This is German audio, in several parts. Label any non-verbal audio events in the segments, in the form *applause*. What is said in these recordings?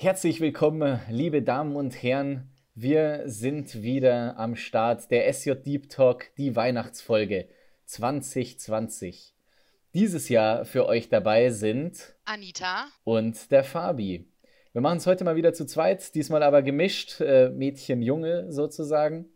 Herzlich willkommen, liebe Damen und Herren. Wir sind wieder am Start der SJ Deep Talk, die Weihnachtsfolge 2020. Dieses Jahr für euch dabei sind Anita und der Fabi. Wir machen es heute mal wieder zu zweit, diesmal aber gemischt, äh, Mädchen, Junge sozusagen.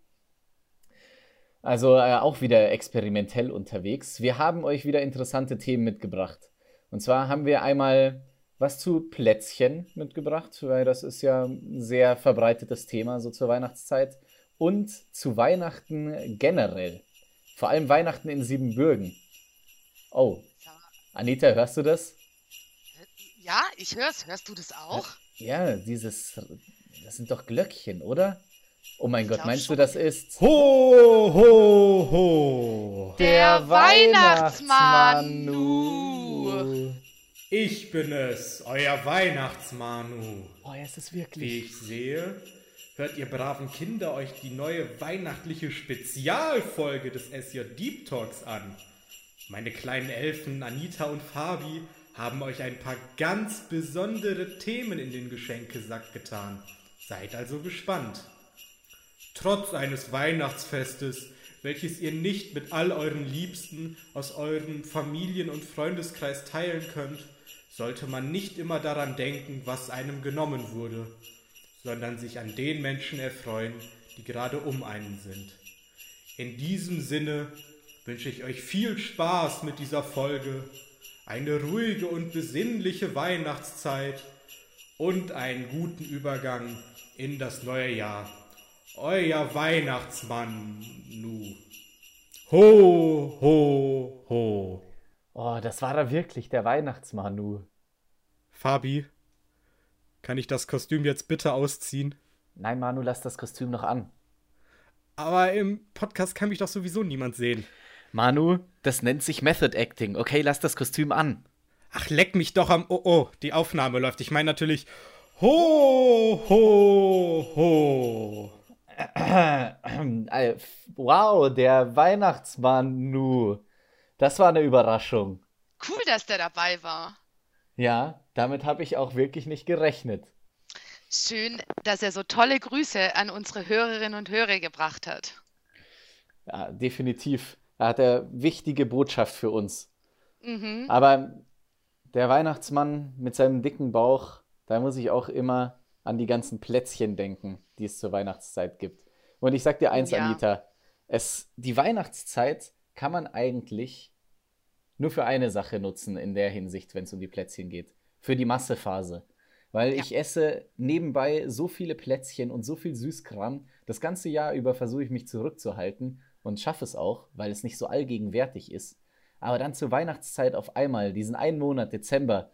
Also äh, auch wieder experimentell unterwegs. Wir haben euch wieder interessante Themen mitgebracht. Und zwar haben wir einmal was zu Plätzchen mitgebracht, weil das ist ja ein sehr verbreitetes Thema so zur Weihnachtszeit. Und zu Weihnachten generell. Vor allem Weihnachten in Siebenbürgen. Oh, Anita, hörst du das? Ja, ich hör's. Hörst du das auch? Ja, dieses. Das sind doch Glöckchen, oder? Oh mein Ich Gott, meinst du, schon. das ist. Ho, ho, ho. Der Weihnachtsmann. Weihnachtsmanu. Ich bin es, euer Weihnachtsmanu. Oh, er ist es Wie wirklich. ich sehe, hört ihr braven Kinder euch die neue weihnachtliche Spezialfolge des SJ Deep Talks an. Meine kleinen Elfen Anita und Fabi haben euch ein paar ganz besondere Themen in den Geschenkesack getan. Seid also gespannt. Trotz eines Weihnachtsfestes, welches ihr nicht mit all euren Liebsten aus eurem Familien- und Freundeskreis teilen könnt, sollte man nicht immer daran denken, was einem genommen wurde, sondern sich an den Menschen erfreuen, die gerade um einen sind. In diesem Sinne wünsche ich euch viel Spaß mit dieser Folge, eine ruhige und besinnliche Weihnachtszeit und einen guten Übergang in das neue Jahr. Euer Weihnachtsmann, Nu. Ho, ho, ho. Oh, das war er wirklich, der Weihnachtsmanu. Fabi, kann ich das Kostüm jetzt bitte ausziehen? Nein, Manu, lass das Kostüm noch an. Aber im Podcast kann mich doch sowieso niemand sehen. Manu, das nennt sich Method Acting. Okay, lass das Kostüm an. Ach, leck mich doch am. Oh, oh, die Aufnahme läuft. Ich meine natürlich. Ho, ho, ho. *clears throat* Äh, Wow, der Weihnachtsmanu. Das war eine Überraschung. Cool, dass der dabei war. Ja, damit habe ich auch wirklich nicht gerechnet. Schön, dass er so tolle Grüße an unsere Hörerinnen und Hörer gebracht hat. Ja, definitiv. Da hat er wichtige Botschaft für uns. Mhm. Aber der Weihnachtsmann mit seinem dicken Bauch, da muss ich auch immer an die ganzen Plätzchen denken, die es zur Weihnachtszeit gibt. Und ich sag dir eins, Ja. Anita, es, die Weihnachtszeit kann man eigentlich nur für eine Sache nutzen in der Hinsicht, wenn es um die Plätzchen geht. Für die Massephase. Weil Ja. ich esse nebenbei so viele Plätzchen und so viel Süßkram. Das ganze Jahr über versuche ich mich zurückzuhalten und schaffe es auch, weil es nicht so allgegenwärtig ist. Aber dann zur Weihnachtszeit auf einmal, diesen einen Monat, Dezember,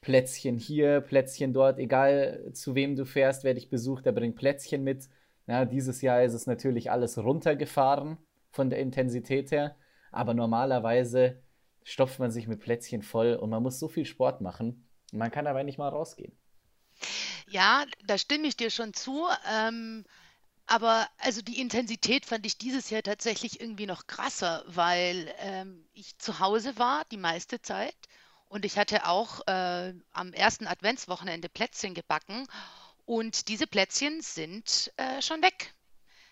Plätzchen hier, Plätzchen dort, egal zu wem du fährst, wer dich besucht, der bringt Plätzchen mit. Ja, dieses Jahr ist es natürlich alles runtergefahren von der Intensität her, aber normalerweise stopft man sich mit Plätzchen voll und man muss so viel Sport machen. Man kann dabei nicht mal rausgehen. Ja, da stimme ich dir schon zu. Ähm, aber also die Intensität fand ich dieses Jahr tatsächlich irgendwie noch krasser, weil ähm, ich zu Hause war die meiste Zeit und ich hatte auch äh, am ersten Adventswochenende Plätzchen gebacken und diese Plätzchen sind äh, schon weg.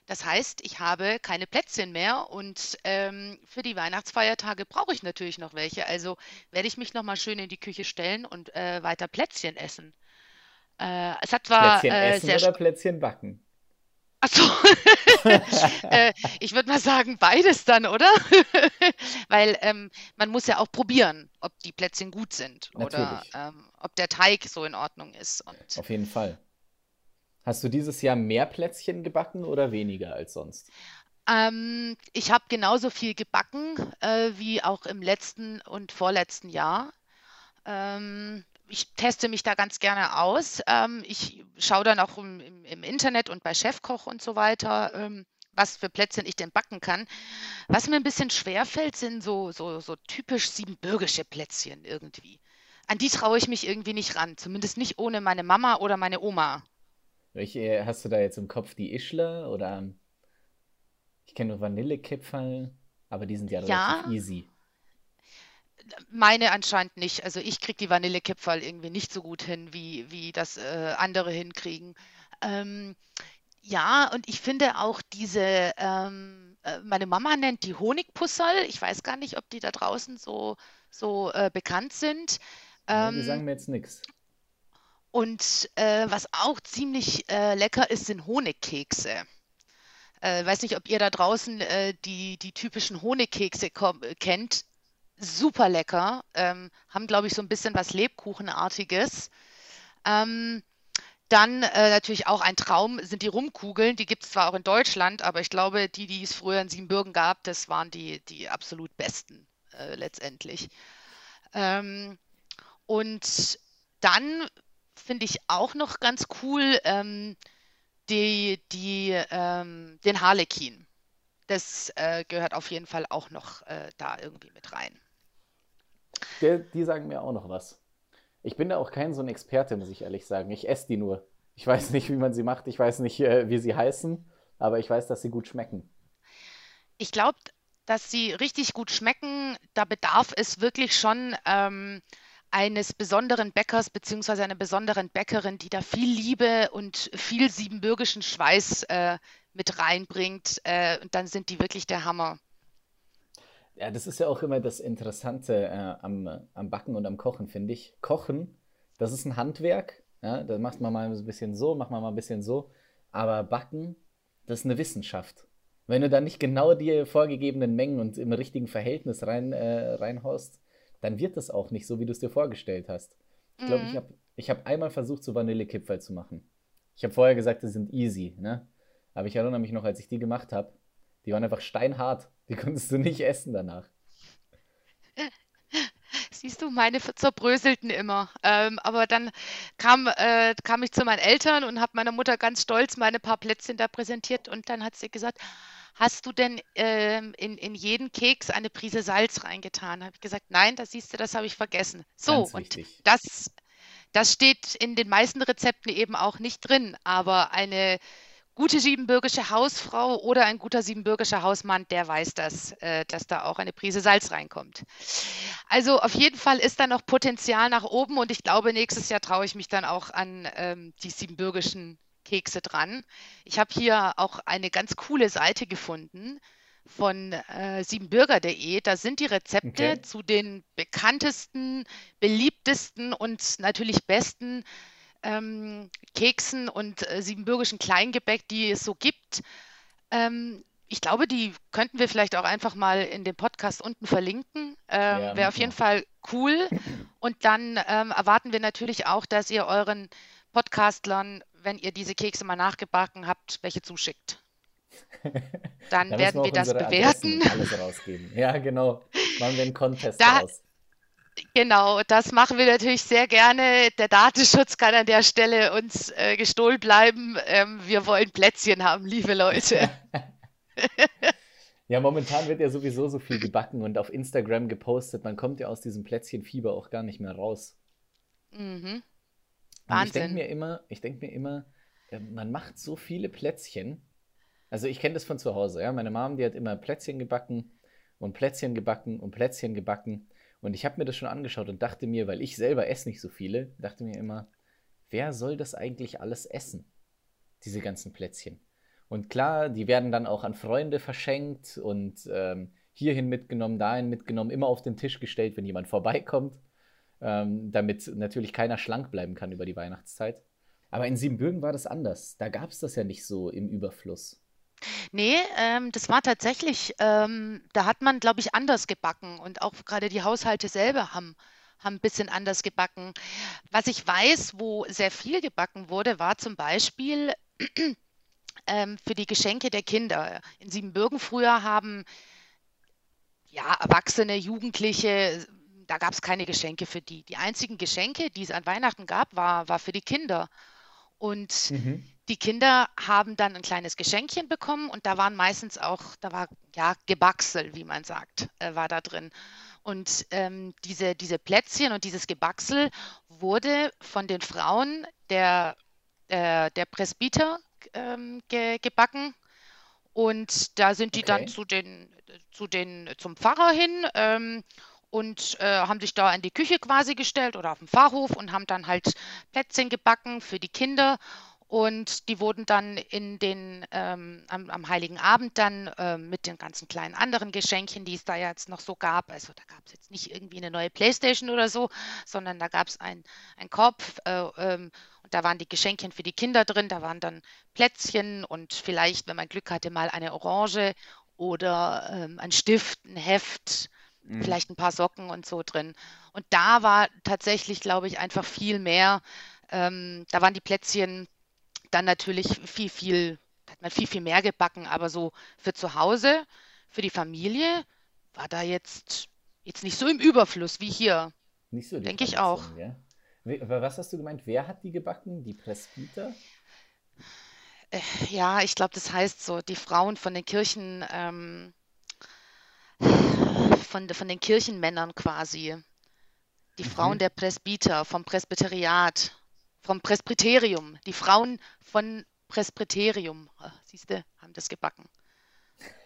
Das heißt, ich habe keine Plätzchen mehr und ähm, für die Weihnachtsfeiertage brauche ich natürlich noch welche. Also werde ich mich noch mal schön in die Küche stellen und äh, weiter Plätzchen essen. Äh, es hat zwar Plätzchen äh, essen sehr oder Plätzchen backen? Ach so. *laughs* äh, ich würde mal sagen, beides dann, oder? *laughs* Weil ähm, man muss ja auch probieren, ob die Plätzchen gut sind oder Natürlich. ähm, ob der Teig so in Ordnung ist. Und Auf jeden Fall. Hast du dieses Jahr mehr Plätzchen gebacken oder weniger als sonst? ähm, ich habe genauso viel gebacken äh, wie auch im letzten und vorletzten Jahr. Ähm, ich teste mich da ganz gerne aus. Ähm, ich schaue dann auch im, im, im Internet und bei Chefkoch und so weiter, ähm, was für Plätzchen ich denn backen kann. Was mir ein bisschen schwer fällt, sind so, so, so typisch siebenbürgische Plätzchen irgendwie. An die traue ich mich irgendwie nicht ran, zumindest nicht ohne meine Mama oder meine Oma. Welche hast du da jetzt im Kopf? Die Ischler oder ich kenne nur Vanillekipferl, aber die sind ja Ja, relativ easy. meine anscheinend nicht. Also ich kriege die Vanillekipferl irgendwie nicht so gut hin, wie, wie das äh, andere hinkriegen. Ähm, ja, und ich finde auch diese, ähm, äh, meine Mama nennt die Honigpussel. Ich weiß gar nicht, ob die da draußen so, so äh, bekannt sind. Ja, die sagen mir jetzt nichts. Und äh, was auch ziemlich äh, lecker ist, sind Honigkekse. Äh, weiß nicht, ob ihr da draußen äh, die, die typischen Honigkekse kennt. Super lecker. Ähm, haben, glaube ich, so ein bisschen was Lebkuchenartiges. Ähm, dann äh, natürlich auch ein Traum sind die Rumkugeln. Die gibt es zwar auch in Deutschland, aber ich glaube, die, die es früher in Siebenbürgen gab, das waren die, die absolut besten äh, letztendlich. Ähm, und dann finde ich auch noch ganz cool ähm, die, die, ähm, den Harlekin. Das äh, gehört auf jeden Fall auch noch äh, da irgendwie mit rein. Der, die sagen mir auch noch was. Ich bin da auch kein so ein Experte, muss ich ehrlich sagen. Ich esse die nur. Ich weiß nicht, wie man sie macht. Ich weiß nicht, äh, wie sie heißen. Aber ich weiß, dass sie gut schmecken. Ich glaube, dass sie richtig gut schmecken. Da bedarf es wirklich schon ähm, eines besonderen Bäckers beziehungsweise einer besonderen Bäckerin, die da viel Liebe und viel siebenbürgischen Schweiß äh, mit reinbringt. Äh, und dann sind die wirklich der Hammer. Ja, das ist ja auch immer das Interessante äh, am, am Backen und am Kochen, finde ich. Kochen, das ist ein Handwerk. Ja, da macht man mal ein bisschen so, macht man mal ein bisschen so. Aber Backen, das ist eine Wissenschaft. Wenn du da nicht genau die vorgegebenen Mengen und im richtigen Verhältnis rein, äh, reinhaust, dann wird das auch nicht so, wie du es dir vorgestellt hast. Ich glaube, mhm. ich habe ich hab einmal versucht, so Vanillekipferl zu machen. Ich habe vorher gesagt, die sind easy, ne? Aber ich erinnere mich noch, als ich die gemacht habe, die waren einfach steinhart. Die *laughs* konntest du nicht essen danach. *laughs* Siehst du, meine zerbröselten immer. Ähm, aber dann kam, äh, kam ich zu meinen Eltern und habe meiner Mutter ganz stolz meine paar Plätzchen da präsentiert und dann hat sie gesagt, hast du denn ähm, in, in jeden Keks eine Prise Salz reingetan? Habe ich gesagt, nein, das siehst du, das habe ich vergessen. So, und das, das steht in den meisten Rezepten eben auch nicht drin, aber eine gute siebenbürgische Hausfrau oder ein guter siebenbürgischer Hausmann, der weiß das, äh, dass da auch eine Prise Salz reinkommt. Also auf jeden Fall ist da noch Potenzial nach oben und ich glaube, nächstes Jahr traue ich mich dann auch an ähm, die siebenbürgischen Kekse dran. Ich habe hier auch eine ganz coole Seite gefunden von äh, siebenbürger.de. Da sind die Rezepte okay. zu den bekanntesten, beliebtesten und natürlich besten ähm, Keksen und äh, siebenbürgischen Kleingebäck, die es so gibt. Ähm, ich glaube, die könnten wir vielleicht auch einfach mal in dem Podcast unten verlinken. Ähm, ja, Wäre auf jeden Fall cool. *clears throat* Und dann ähm, erwarten wir natürlich auch, dass ihr euren Podcastlern wenn ihr diese Kekse mal nachgebacken habt, welche zuschickt. *laughs* Dann da werden wir, wir das bewerten. Alles rausgeben. *laughs* Ja, genau. Machen wir einen Contest da, raus. Genau, das machen wir natürlich sehr gerne. Der Datenschutz kann an der Stelle uns äh, gestohlen bleiben. Ähm, wir wollen Plätzchen haben, liebe Leute. *laughs* ja, momentan wird ja sowieso so viel gebacken und auf Instagram gepostet. Man kommt ja aus diesem Plätzchenfieber auch gar nicht mehr raus. Mhm. Wahnsinn. ich denke mir immer, ich denke mir immer, äh, man macht so viele Plätzchen. Also ich kenne das von zu Hause, ja. Meine Mom, die hat immer Plätzchen gebacken und Plätzchen gebacken und Plätzchen gebacken. Und ich habe mir das schon angeschaut und dachte mir, weil ich selber esse nicht so viele, dachte mir immer, wer soll das eigentlich alles essen? Diese ganzen Plätzchen. Und klar, die werden dann auch an Freunde verschenkt und ähm, hierhin mitgenommen, dahin mitgenommen, immer auf den Tisch gestellt, wenn jemand vorbeikommt ähm, damit natürlich keiner schlank bleiben kann über die Weihnachtszeit. Aber in Siebenbürgen war das anders. Da gab es das ja nicht so im Überfluss. Nee, ähm, das war tatsächlich, ähm, da hat man, glaube ich, anders gebacken und auch gerade die Haushalte selber haben, haben ein bisschen anders gebacken. Was ich weiß, wo sehr viel gebacken wurde, war zum Beispiel *clears throat* ähm, für die Geschenke der Kinder. In Siebenbürgen früher haben ja, Erwachsene, Jugendliche da gab es keine Geschenke für die. Die einzigen Geschenke, die es an Weihnachten gab, war, war für die Kinder. Und mhm. die Kinder haben dann ein kleines Geschenkchen bekommen und da waren meistens auch, da war ja Gebacksel, wie man sagt, äh, war da drin. Und ähm, diese, diese Plätzchen und dieses Gebacksel wurde von den Frauen der, äh, der Presbyter ähm, ge, gebacken. Und da sind die okay. dann zu den, zu den, zum Pfarrer hin ähm, und äh, haben sich da in die Küche quasi gestellt oder auf dem Pfarrhof und haben dann halt Plätzchen gebacken für die Kinder. Und die wurden dann in den, ähm, am, am, Heiligen Abend dann äh, mit den ganzen kleinen anderen Geschenkchen, die es da jetzt noch so gab. Also da gab es jetzt nicht irgendwie eine neue Playstation oder so, sondern da gab es einen Korb äh, ähm, und da waren die Geschenkchen für die Kinder drin. Da waren dann Plätzchen und vielleicht, wenn man Glück hatte, mal eine Orange oder ähm, ein Stift, ein Heft, mhm. vielleicht ein paar Socken und so drin. Und da war tatsächlich, glaube ich, einfach viel mehr. Ähm, da waren die Plätzchen dann natürlich viel, viel, hat man viel, viel mehr gebacken, aber so für zu Hause, für die Familie, war da jetzt, jetzt nicht so im Überfluss wie hier. Nicht so, denke ich auch. Ja? Was hast du gemeint? Wer hat die gebacken? Die Presbyter? Äh, ja, ich glaube, das heißt so, die Frauen von den Kirchen, ähm, von, von den Kirchenmännern quasi. Die mhm. Frauen der Presbyter, vom Presbyteriat vom Presbyterium. Die Frauen von Presbyterium, ah, siehst du, haben das gebacken.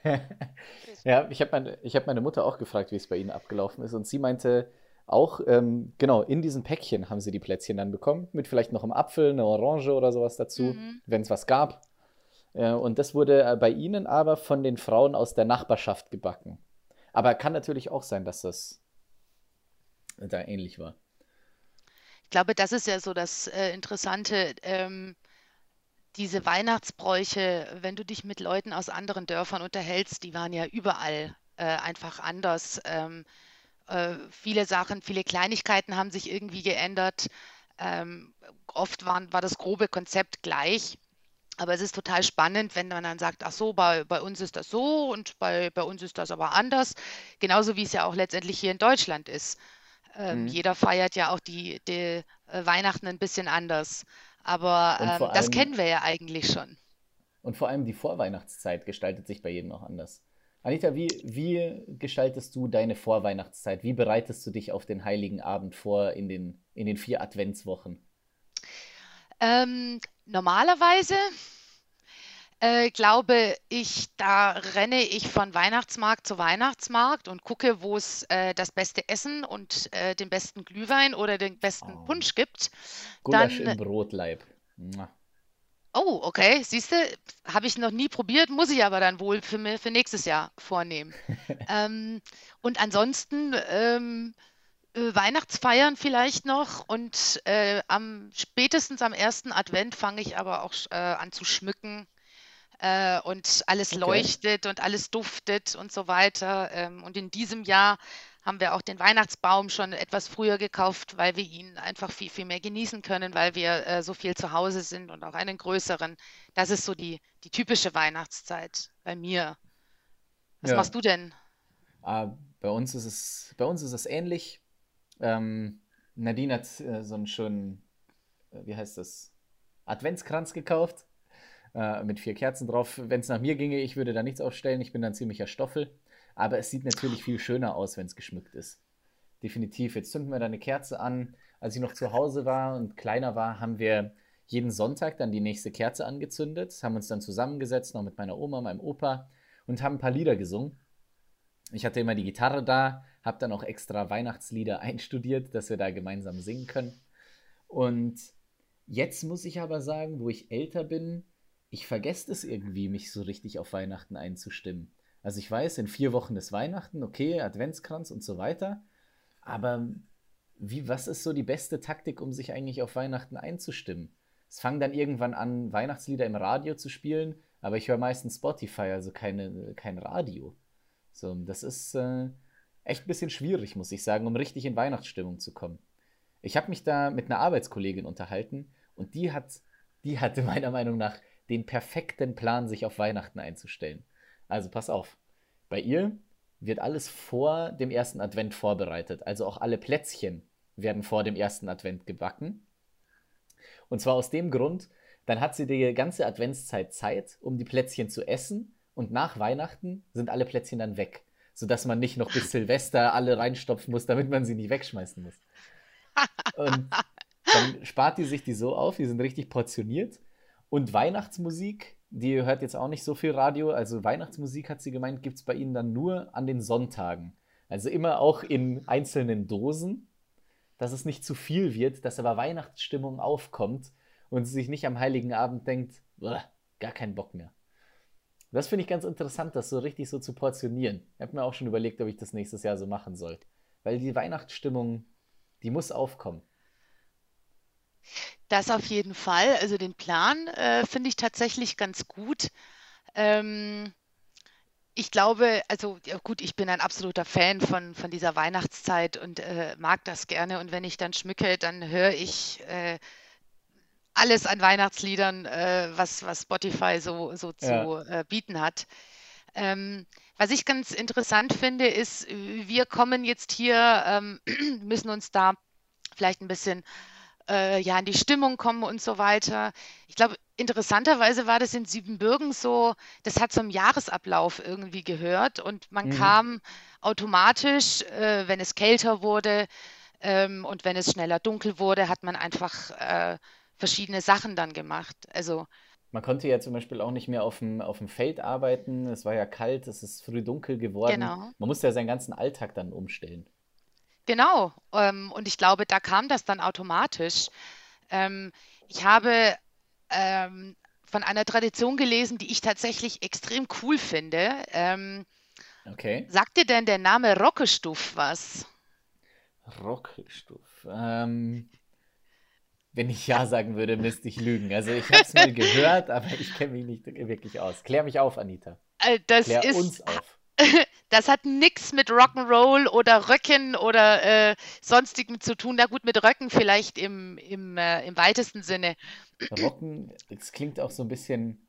*laughs* ja, ich habe meine, hab meine Mutter auch gefragt, wie es bei ihnen abgelaufen ist. Und sie meinte auch, ähm, genau, in diesen Päckchen haben sie die Plätzchen dann bekommen, mit vielleicht noch einem Apfel, einer Orange oder sowas dazu, mhm. wenn es was gab. Äh, und das wurde äh, bei ihnen aber von den Frauen aus der Nachbarschaft gebacken. Aber kann natürlich auch sein, dass das da ähnlich war glaube, das ist ja so das äh, Interessante. Ähm, diese Weihnachtsbräuche, wenn du dich mit Leuten aus anderen Dörfern unterhältst, die waren ja überall äh, einfach anders. Ähm, äh, viele Sachen, viele Kleinigkeiten haben sich irgendwie geändert. Ähm, oft waren, war das grobe Konzept gleich. Aber es ist total spannend, wenn man dann sagt, ach so, bei, bei uns ist das so und bei, bei uns ist das aber anders. Genauso wie es ja auch letztendlich hier in Deutschland ist. Ähm, mhm. Jeder feiert ja auch die, die äh, Weihnachten ein bisschen anders. Aber ähm, allem, das kennen wir ja eigentlich schon. Und vor allem die Vorweihnachtszeit gestaltet sich bei jedem auch anders. Anita, wie, wie gestaltest du deine Vorweihnachtszeit? Wie bereitest du dich auf den Heiligen Abend vor in den, in den vier Adventswochen? Ähm, normalerweise äh, glaube ich, da renne ich von Weihnachtsmarkt zu Weihnachtsmarkt und gucke, wo es äh, das beste Essen und äh, den besten Glühwein oder den besten oh. Punsch gibt. Gulasch Dann, im Brotleib. Oh, okay. Siehst du, habe ich noch nie probiert, muss ich aber dann wohl für, für nächstes Jahr vornehmen. *laughs* ähm, und ansonsten ähm, äh, Weihnachtsfeiern vielleicht noch und äh, am spätestens am ersten Advent fange ich aber auch äh, an zu schmücken äh, und alles okay. leuchtet und alles duftet und so weiter. Ähm, und in diesem Jahr haben wir auch den Weihnachtsbaum schon etwas früher gekauft, weil wir ihn einfach viel, viel mehr genießen können, weil wir äh, so viel zu Hause sind und auch einen größeren. Das ist so die, die typische Weihnachtszeit bei mir. Was ja. machst du denn? Uh, bei, uns ist es, bei uns ist es ähnlich. Ähm, Nadine hat äh, so einen schönen, äh, wie heißt das, Adventskranz gekauft äh, mit vier Kerzen drauf. Wenn es nach mir ginge, ich würde da nichts aufstellen. Ich bin dann ziemlicher Stoffel. Aber es sieht natürlich viel schöner aus, wenn es geschmückt ist. Definitiv. Jetzt zünden wir da eine Kerze an. Als ich noch zu Hause war und kleiner war, haben wir jeden Sonntag dann die nächste Kerze angezündet, haben uns dann zusammengesetzt, noch mit meiner Oma, meinem Opa und haben ein paar Lieder gesungen. Ich hatte immer die Gitarre da, habe dann auch extra Weihnachtslieder *laughs* einstudiert, dass wir da gemeinsam singen können. Und jetzt muss ich aber sagen, wo ich älter bin, ich vergesse es irgendwie, mich so richtig auf Weihnachten einzustimmen. Also ich weiß, in vier Wochen ist Weihnachten, okay, Adventskranz und so weiter. Aber wie, was ist so die beste Taktik, um sich eigentlich auf Weihnachten einzustimmen? Es fangen dann irgendwann an, Weihnachtslieder im Radio zu spielen, aber ich höre meistens Spotify, also keine, kein Radio. So, das ist äh, echt ein bisschen schwierig, muss ich sagen, um richtig in Weihnachtsstimmung zu kommen. Ich habe mich da mit einer Arbeitskollegin unterhalten und die hat, die hatte *laughs* meiner Meinung nach den perfekten Plan, sich auf Weihnachten einzustellen. Also pass auf. Bei ihr wird alles vor dem ersten Advent vorbereitet. Also auch alle Plätzchen werden vor dem ersten Advent gebacken. Und zwar aus dem Grund, dann hat sie die ganze Adventszeit Zeit, um die Plätzchen zu essen. Und nach Weihnachten sind alle Plätzchen dann weg. Sodass man nicht noch bis *laughs* Silvester alle reinstopfen muss, damit man sie nicht wegschmeißen muss. Und dann spart die sich die so auf, die sind richtig portioniert. Und Weihnachtsmusik, die hört jetzt auch nicht so viel Radio. Also Weihnachtsmusik, hat sie gemeint, gibt es bei ihnen dann nur an den Sonntagen. Also immer auch in einzelnen Dosen, dass es nicht zu viel wird, dass aber Weihnachtsstimmung aufkommt und sie sich nicht am Heiligen Abend denkt, gar keinen Bock mehr. Das finde ich ganz interessant, das so richtig so zu portionieren. Ich habe mir auch schon überlegt, ob ich das nächstes Jahr so machen soll. Weil die Weihnachtsstimmung, die muss aufkommen. Das auf jeden Fall. Also den Plan äh, finde ich tatsächlich ganz gut. Ähm, ich glaube, also ja gut, ich bin ein absoluter Fan von, von dieser Weihnachtszeit und äh, mag das gerne. Und wenn ich dann schmücke, dann höre ich äh, alles an Weihnachtsliedern, äh, was, was Spotify so, so zu ja. äh, bieten hat. Ähm, was ich ganz interessant finde, ist, wir kommen jetzt hier, ähm, *clears throat* müssen uns da vielleicht ein bisschen äh, ja, in die Stimmung kommen und so weiter. Ich glaube, interessanterweise war das in Siebenbürgen so, das hat zum Jahresablauf irgendwie gehört und man mhm. kam automatisch, äh, wenn es kälter wurde ähm, und wenn es schneller dunkel wurde, hat man einfach äh, verschiedene Sachen dann gemacht. Also man konnte ja zum Beispiel auch nicht mehr auf dem, auf dem Feld arbeiten. Es war ja kalt, es ist früh dunkel geworden. Genau. Man musste ja seinen ganzen Alltag dann umstellen. Genau. Ähm, und ich glaube, da kam das dann automatisch. Ähm, ich habe ähm, von einer Tradition gelesen, die ich tatsächlich extrem cool finde. Ähm, okay. Sagt dir denn der Name Rockestuff was? Rockestuff. Ähm, wenn ich Ja sagen würde, müsste ich lügen. Also ich habe es mal gehört, aber ich kenne mich nicht wirklich aus. Klär mich auf, Anita. Äh, das Klär ist, uns auf. *laughs* Das hat nichts mit Rock'n'Roll oder Röcken oder äh, sonstigem zu tun. Na gut, mit Röcken vielleicht im, im, äh, im weitesten Sinne. Rocken, es klingt auch so ein bisschen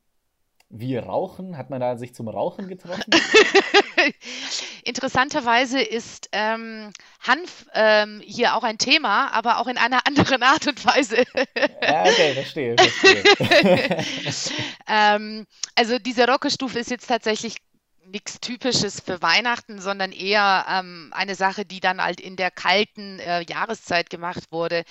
wie Rauchen. Hat man da sich zum Rauchen getroffen? *laughs* Interessanterweise ist ähm, Hanf ähm, hier auch ein Thema, aber auch in einer anderen Art und Weise. ja, okay, verstehe. verstehe. *laughs* ähm, also diese Rockestufe ist jetzt tatsächlich nichts Typisches für Weihnachten, sondern eher ähm, eine Sache, die dann halt in der kalten äh, Jahreszeit gemacht wurde.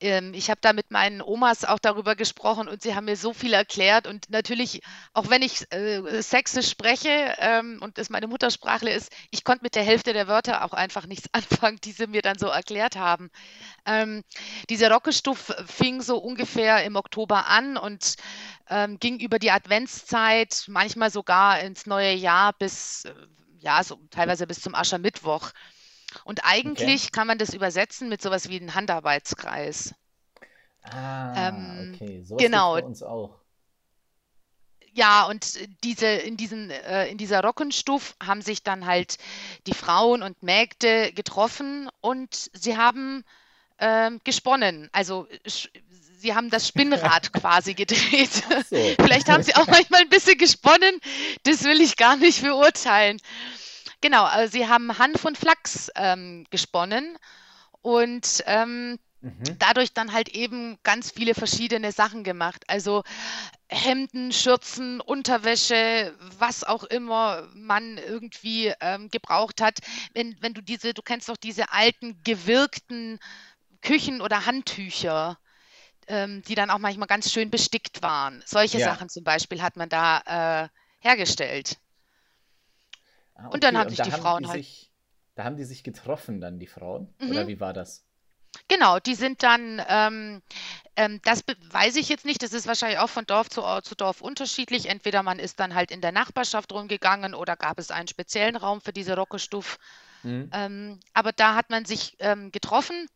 Ähm, ich habe da mit meinen Omas auch darüber gesprochen und sie haben mir so viel erklärt. Und natürlich, auch wenn ich äh, Sächsisch spreche ähm, und es meine Muttersprache ist, ich konnte mit der Hälfte der Wörter auch einfach nichts *laughs* anfangen, die sie mir dann so erklärt haben. Ähm, diese Rockestuf fing so ungefähr im Oktober an und ähm, ging über die Adventszeit, manchmal sogar ins neue Jahr bis, äh, ja, so teilweise bis zum Aschermittwoch. Und eigentlich okay. kann man das übersetzen mit sowas wie einem Handarbeitskreis. Ah, ähm, okay. So genau. bei uns auch. Ja, und diese, in, diesen, äh, in dieser Rockenstuf haben sich dann halt die Frauen und Mägde getroffen und sie haben ähm, gesponnen. Also sie haben das Spinnrad *laughs* quasi gedreht. So. Vielleicht haben sie auch manchmal ein bisschen gesponnen. Das will ich gar nicht beurteilen. Genau, also sie haben Hanf und Flachs ähm, gesponnen und ähm, mhm. dadurch dann halt eben ganz viele verschiedene Sachen gemacht. Also Hemden, Schürzen, Unterwäsche, was auch immer man irgendwie ähm, gebraucht hat. Wenn, wenn du diese, du kennst doch diese alten gewirkten Küchen- oder Handtücher ähm, die dann auch manchmal ganz schön bestickt waren. Solche ja. Sachen zum Beispiel hat man da äh, hergestellt. Ah, okay. Und dann haben Und sich die haben Frauen die halt. Sich, da haben die sich getroffen, dann die Frauen? Mhm. Oder wie war das? Genau, die sind dann, ähm, ähm, das weiß ich jetzt nicht, das ist wahrscheinlich auch von Dorf zu, zu Dorf unterschiedlich. Entweder man ist dann halt in der Nachbarschaft rumgegangen oder gab es einen speziellen Raum für diese Rockestuff. Mhm. Ähm, aber da hat man sich ähm, getroffen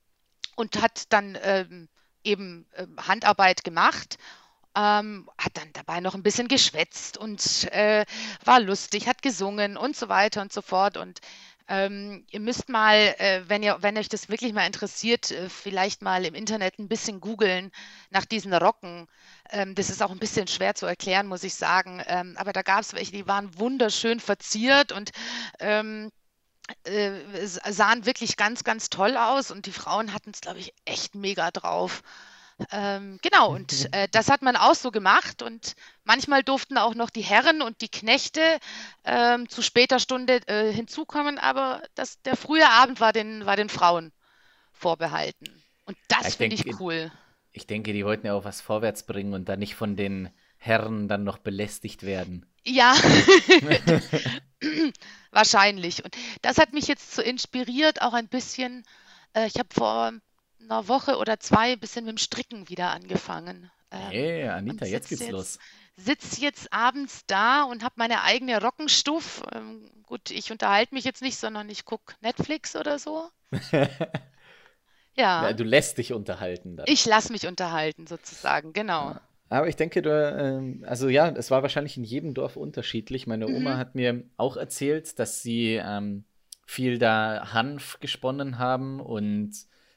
und hat dann ähm, eben äh, Handarbeit gemacht ähm, hat dann dabei noch ein bisschen geschwätzt und äh, war lustig, hat gesungen und so weiter und so fort. Und ähm, ihr müsst mal, äh, wenn, ihr, wenn euch das wirklich mal interessiert, äh, vielleicht mal im Internet ein bisschen googeln nach diesen Rocken. Ähm, das ist auch ein bisschen schwer zu erklären, muss ich sagen. Ähm, aber da gab es welche, die waren wunderschön verziert und ähm, äh, sahen wirklich ganz, ganz toll aus und die Frauen hatten es, glaube ich, echt mega drauf. Ähm, genau, und äh, das hat man auch so gemacht und manchmal durften auch noch die Herren und die Knechte ähm, zu später Stunde äh, hinzukommen, aber das, der frühe Abend war den, war den Frauen vorbehalten. Und das finde ich cool. Ich denke, die wollten ja auch was vorwärts bringen und dann nicht von den Herren dann noch belästigt werden. Ja, *laughs* *laughs* wahrscheinlich. Und das hat mich jetzt so inspiriert, auch ein bisschen. Äh, ich habe vor einer Woche oder zwei ein bisschen mit dem Stricken wieder angefangen. Ähm, hey, Anita, jetzt geht's jetzt, los. Sitze jetzt abends da und habe meine eigene Rockenstuff. Ähm, gut, ich unterhalte mich jetzt nicht, sondern ich gucke Netflix oder so. *laughs* ja. ja. Du lässt dich unterhalten. Dann. Ich lasse mich unterhalten, sozusagen, genau. Ja. Aber ich denke, du, ähm, also ja, es war wahrscheinlich in jedem Dorf unterschiedlich. Meine Oma mhm. hat mir auch erzählt, dass sie ähm, viel da Hanf gesponnen haben und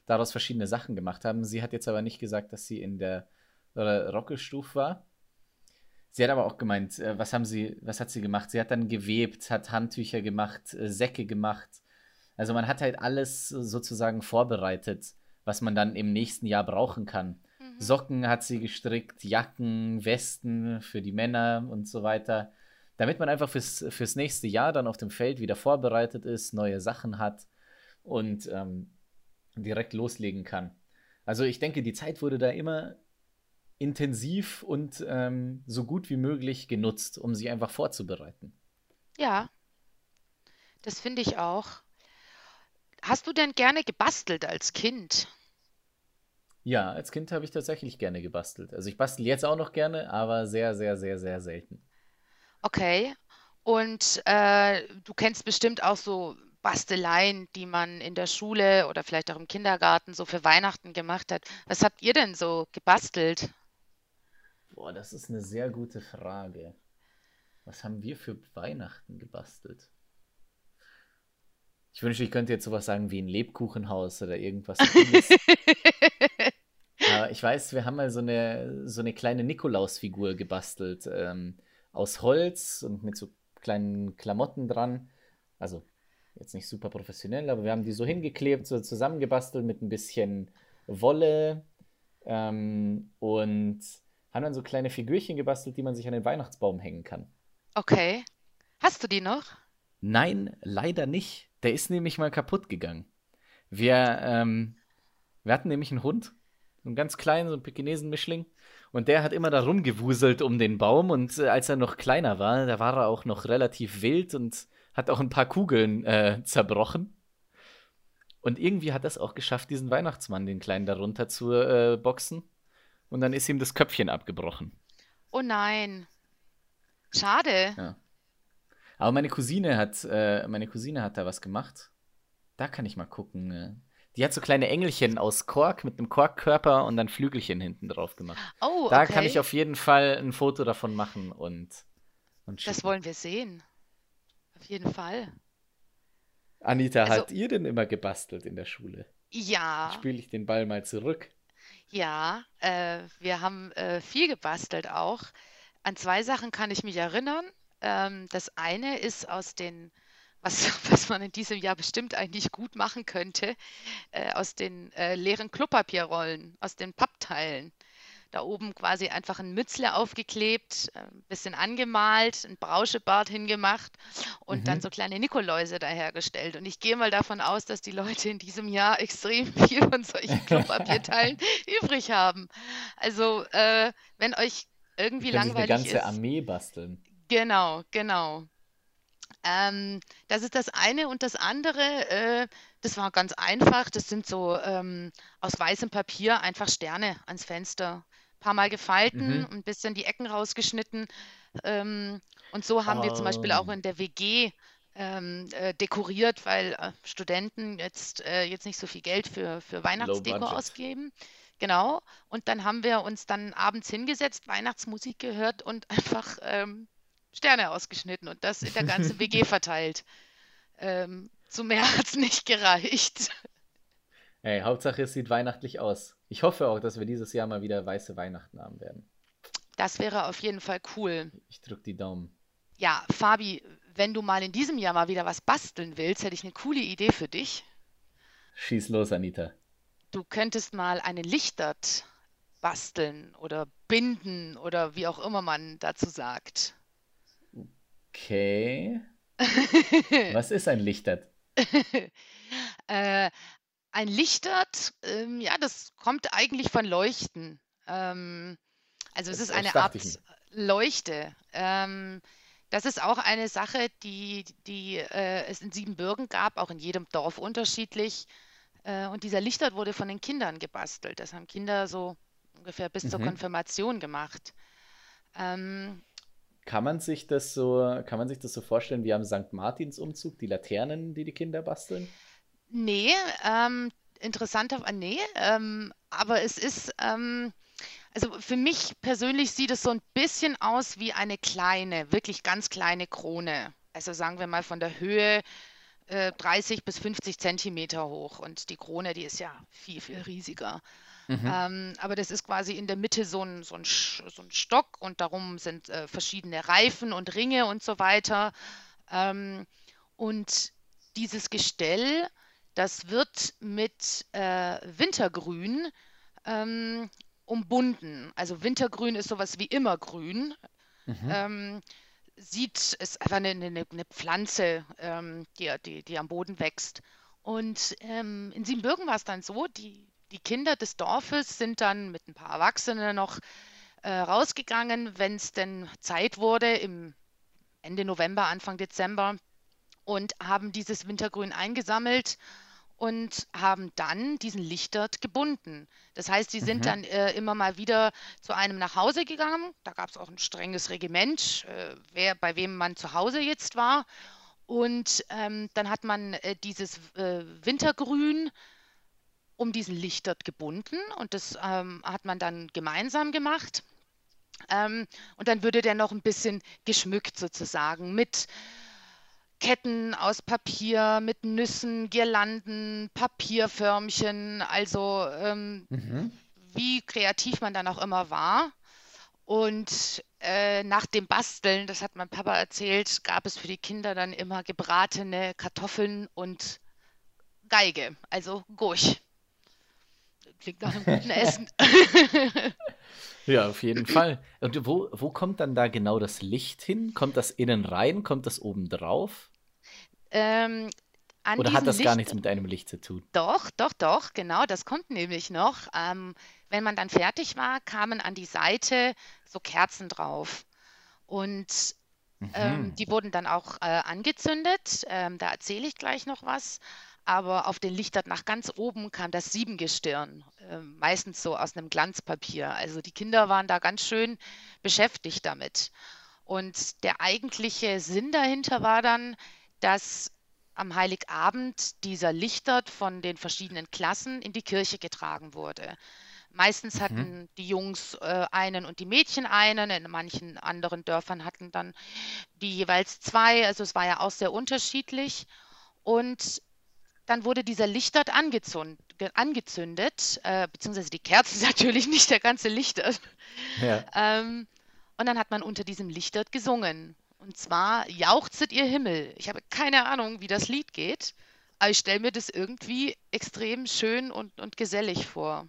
daraus verschiedene Sachen gemacht haben. Sie hat jetzt aber nicht gesagt, dass sie in der Rockelstuf war. Sie hat aber auch gemeint, äh, was haben sie, was hat sie gemacht? Sie hat dann gewebt, hat Handtücher gemacht, äh, Säcke gemacht. Also man hat halt alles sozusagen vorbereitet, was man dann im nächsten Jahr brauchen kann. Socken hat sie gestrickt, Jacken, Westen für die Männer und so weiter. Damit man einfach fürs, fürs nächste Jahr dann auf dem Feld wieder vorbereitet ist, neue Sachen hat und ähm, direkt loslegen kann. Also ich denke, die Zeit wurde da immer intensiv und ähm, so gut wie möglich genutzt, um sich einfach vorzubereiten. Ja, das finde ich auch. Hast du denn gerne gebastelt als Kind? Ja, als Kind habe ich tatsächlich gerne gebastelt. Also ich bastel jetzt auch noch gerne, aber sehr, sehr, sehr, sehr selten. Okay. Und äh, du kennst bestimmt auch so Basteleien, die man in der Schule oder vielleicht auch im Kindergarten so für Weihnachten gemacht hat. Was habt ihr denn so gebastelt? Boah, das ist eine sehr gute Frage. Was haben wir für Weihnachten gebastelt? Ich wünschte, ich könnte jetzt sowas sagen wie ein Lebkuchenhaus oder irgendwas. *laughs* Ich weiß, wir haben mal so eine, so eine kleine Nikolausfigur gebastelt. Ähm, aus Holz und mit so kleinen Klamotten dran. Also jetzt nicht super professionell, aber wir haben die so hingeklebt, so zusammengebastelt mit ein bisschen Wolle ähm, und haben dann so kleine Figürchen gebastelt, die man sich an den Weihnachtsbaum hängen kann. Okay. Hast du die noch? Nein, leider nicht. Der ist nämlich mal kaputt gegangen. Wir, ähm, wir hatten nämlich einen Hund, einen ganz kleinen, so einen Pekinesen-Mischling. Und der hat immer da rumgewuselt um den Baum. Und äh, als er noch kleiner war, da war er auch noch relativ wild und hat auch ein paar Kugeln äh, zerbrochen. Und irgendwie hat das auch geschafft, diesen Weihnachtsmann, den Kleinen, darunter zu äh, boxen. Und dann ist ihm das Köpfchen abgebrochen. Oh nein. Schade. Ja. Aber meine Cousine hat, äh, meine Cousine hat da was gemacht. Da kann ich mal gucken. Die hat so kleine Engelchen aus Kork mit einem Korkkörper und dann Flügelchen hinten drauf gemacht. Oh, okay. Da kann ich auf jeden Fall ein Foto davon machen und, und Das wollen wir sehen. Auf jeden Fall. Anita, also, habt ihr denn immer gebastelt in der Schule? Ja. Spiele ich den Ball mal zurück. Ja, äh, wir haben äh, viel gebastelt auch. An zwei Sachen kann ich mich erinnern. Ähm, das eine ist aus den, was, *laughs* was man in diesem Jahr bestimmt eigentlich gut machen könnte, äh, aus den äh, leeren Klopapierrollen, aus den Pappteilen da oben quasi einfach ein Mützle aufgeklebt, ein äh, bisschen angemalt, ein Brauschebart hingemacht und mhm. dann so kleine Nikoläuse dahergestellt. Und ich gehe mal davon aus, dass die Leute in diesem Jahr *laughs* extrem viel von solchen *laughs* Klopapierteilen übrig haben. Also, äh, wenn euch irgendwie langweilig ist. eine ganze Armee basteln. Genau, genau. Ähm, das ist das eine und das andere, äh, das war ganz einfach. Das sind so ähm, aus weißem Papier einfach Sterne ans Fenster paar Mal gefalten mhm. und ein bisschen die Ecken rausgeschnitten. Ähm, und so haben wir zum Beispiel auch in der WG ähm, äh, dekoriert, weil äh, Studenten jetzt, äh, jetzt nicht so viel Geld für, für Weihnachtsdeko ausgeben. Genau. Und dann haben wir uns dann abends hingesetzt, Weihnachtsmusik gehört und *laughs* einfach ähm, Sterne ausgeschnitten und das in der ganzen *laughs* WG verteilt. Ähm, zu mehr *laughs* hat es nicht gereicht. Ey, Hauptsache es sieht weihnachtlich aus. Ich hoffe auch, dass wir dieses Jahr mal wieder weiße Weihnachten haben werden. Das wäre auf jeden Fall cool. Ich drücke die Daumen. Ja, Fabi, wenn du mal in diesem Jahr mal wieder was basteln willst, hätte ich eine coole Idee für dich. Schieß los, Anita. Du könntest mal einen Lichtert basteln oder binden oder wie auch immer man dazu sagt. Okay. *laughs* was ist ein Lichtert? *laughs* äh, ein Lichtert, ähm, ja, das kommt eigentlich von Leuchten. Ähm, also es ist eine Art Leuchte. Ähm, Das ist auch eine Sache, die, die äh, es in Siebenbürgen gab, auch in jedem Dorf unterschiedlich. Äh, und dieser Lichtert wurde von den Kindern gebastelt. Das haben Kinder so ungefähr bis zur Mhm. Konfirmation gemacht. Ähm, Kann man sich das so, kann man sich das so vorstellen wie am St. Martinsumzug, die Laternen, die die Kinder basteln? nee, ähm, interessanter, äh, nee, ähm, aber es ist, ähm, also für mich persönlich sieht es so ein bisschen aus wie eine kleine, wirklich ganz kleine Krone. Also sagen wir mal von der Höhe äh, 30 bis 50 Zentimeter hoch. Und die Krone, die ist ja viel, viel riesiger. Mhm. Ähm, aber das ist quasi in der Mitte so ein, so ein, so ein Stock und darum sind äh, verschiedene Reifen und Ringe und so weiter. Ähm, und dieses Gestell, das wird mit äh, Wintergrün ähm, umbunden. Also Wintergrün ist sowas wie Immergrün. Mhm. Ähm, sieht, ist einfach eine, eine, eine Pflanze, ähm, die, die, die am Boden wächst. Und ähm, in Siebenbürgen war es dann so, die, die Kinder des Dorfes sind dann mit ein paar Erwachsenen noch äh, rausgegangen, wenn es denn Zeit wurde, im Ende November, Anfang Dezember, und haben dieses Wintergrün eingesammelt und haben dann diesen Lichtert gebunden. Das heißt, sie sind Mhm. dann äh, immer mal wieder zu einem nach Hause gegangen. Da gab es auch ein strenges Regiment, äh, wer, bei wem man zu Hause jetzt war. Und ähm, dann hat man äh, dieses äh, Wintergrün um diesen Lichtert gebunden und das ähm, hat man dann gemeinsam gemacht. Ähm, und dann würde der noch ein bisschen geschmückt sozusagen mit Ketten aus Papier, mit Nüssen, Girlanden, Papierförmchen, also ähm, Mhm. wie kreativ man dann auch immer war. Und äh, nach dem Basteln, das hat mein Papa erzählt, gab es für die Kinder dann immer gebratene Kartoffeln und Geige, also Gurch. Klingt nach einem guten Essen. *laughs* Ja, auf jeden Fall. Und wo, wo kommt dann da genau das Licht hin? Kommt das innen rein? Kommt das oben drauf? Ähm, Oder hat das gar Licht- nichts mit einem Licht zu tun? Doch, doch, doch, genau, das kommt nämlich noch. Ähm, wenn man dann fertig war, kamen an die Seite so Kerzen drauf. Und ähm, Mhm. die wurden dann auch äh, angezündet. Ähm, da erzähle ich gleich noch was. Aber auf den Lichtern nach ganz oben kam das Siebengestirn, ähm, meistens so aus einem Glanzpapier. Also die Kinder waren da ganz schön beschäftigt damit. Und der eigentliche Sinn dahinter war dann, dass am Heiligabend dieser Lichtert von den verschiedenen Klassen in die Kirche getragen wurde. Meistens Mhm. hatten die Jungs äh, einen und die Mädchen einen, in manchen anderen Dörfern hatten dann die jeweils zwei, also es war ja auch sehr unterschiedlich. Und dann wurde dieser Lichtert angezündet, angezündet äh, beziehungsweise die Kerzen *laughs* natürlich, nicht der ganze Lichtert. Ja. Ähm, und dann hat man unter diesem Lichtert gesungen. Und zwar Jauchzet ihr Himmel. Ich habe keine Ahnung, wie das Lied geht, aber ich stelle mir das irgendwie extrem schön und, und gesellig vor.